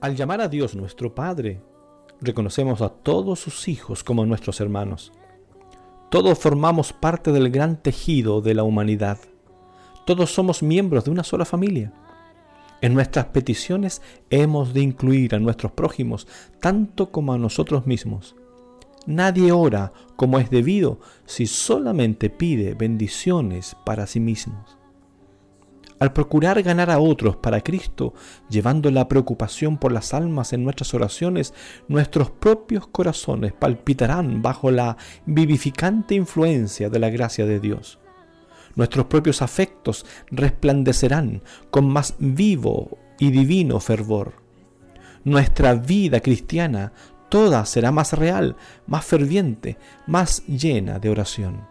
Al llamar a Dios nuestro Padre, reconocemos a todos sus hijos como nuestros hermanos. Todos formamos parte del gran tejido de la humanidad. Todos somos miembros de una sola familia. En nuestras peticiones hemos de incluir a nuestros prójimos tanto como a nosotros mismos. Nadie ora como es debido si solamente pide bendiciones para sí mismos. Al procurar ganar a otros para Cristo, llevando la preocupación por las almas en nuestras oraciones, nuestros propios corazones palpitarán bajo la vivificante influencia de la gracia de Dios. Nuestros propios afectos resplandecerán con más vivo y divino fervor. Nuestra vida cristiana toda será más real, más ferviente, más llena de oración.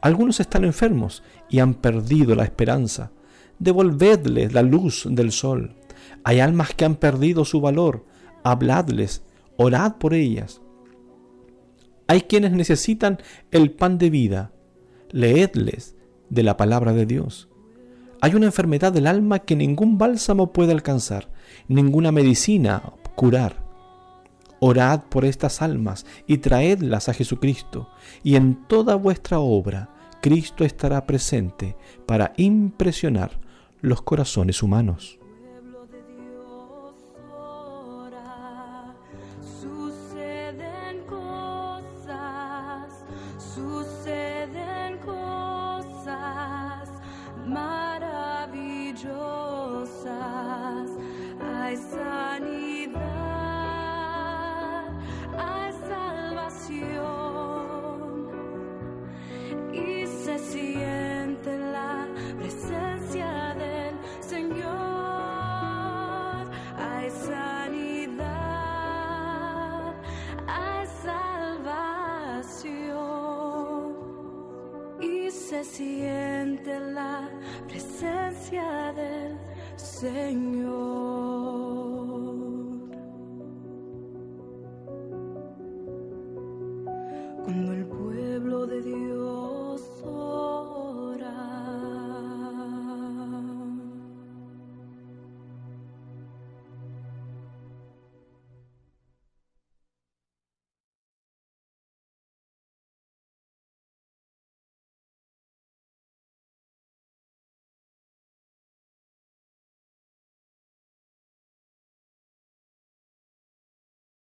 Algunos están enfermos y han perdido la esperanza. Devolvedles la luz del sol. Hay almas que han perdido su valor. Habladles, orad por ellas. Hay quienes necesitan el pan de vida. Leedles de la palabra de Dios. Hay una enfermedad del alma que ningún bálsamo puede alcanzar, ninguna medicina curar. Orad por estas almas y traedlas a Jesucristo, y en toda vuestra obra Cristo estará presente para impresionar los corazones humanos. maravillosas. Hay y se siente la presencia del Señor. Cuando el pueblo de Dios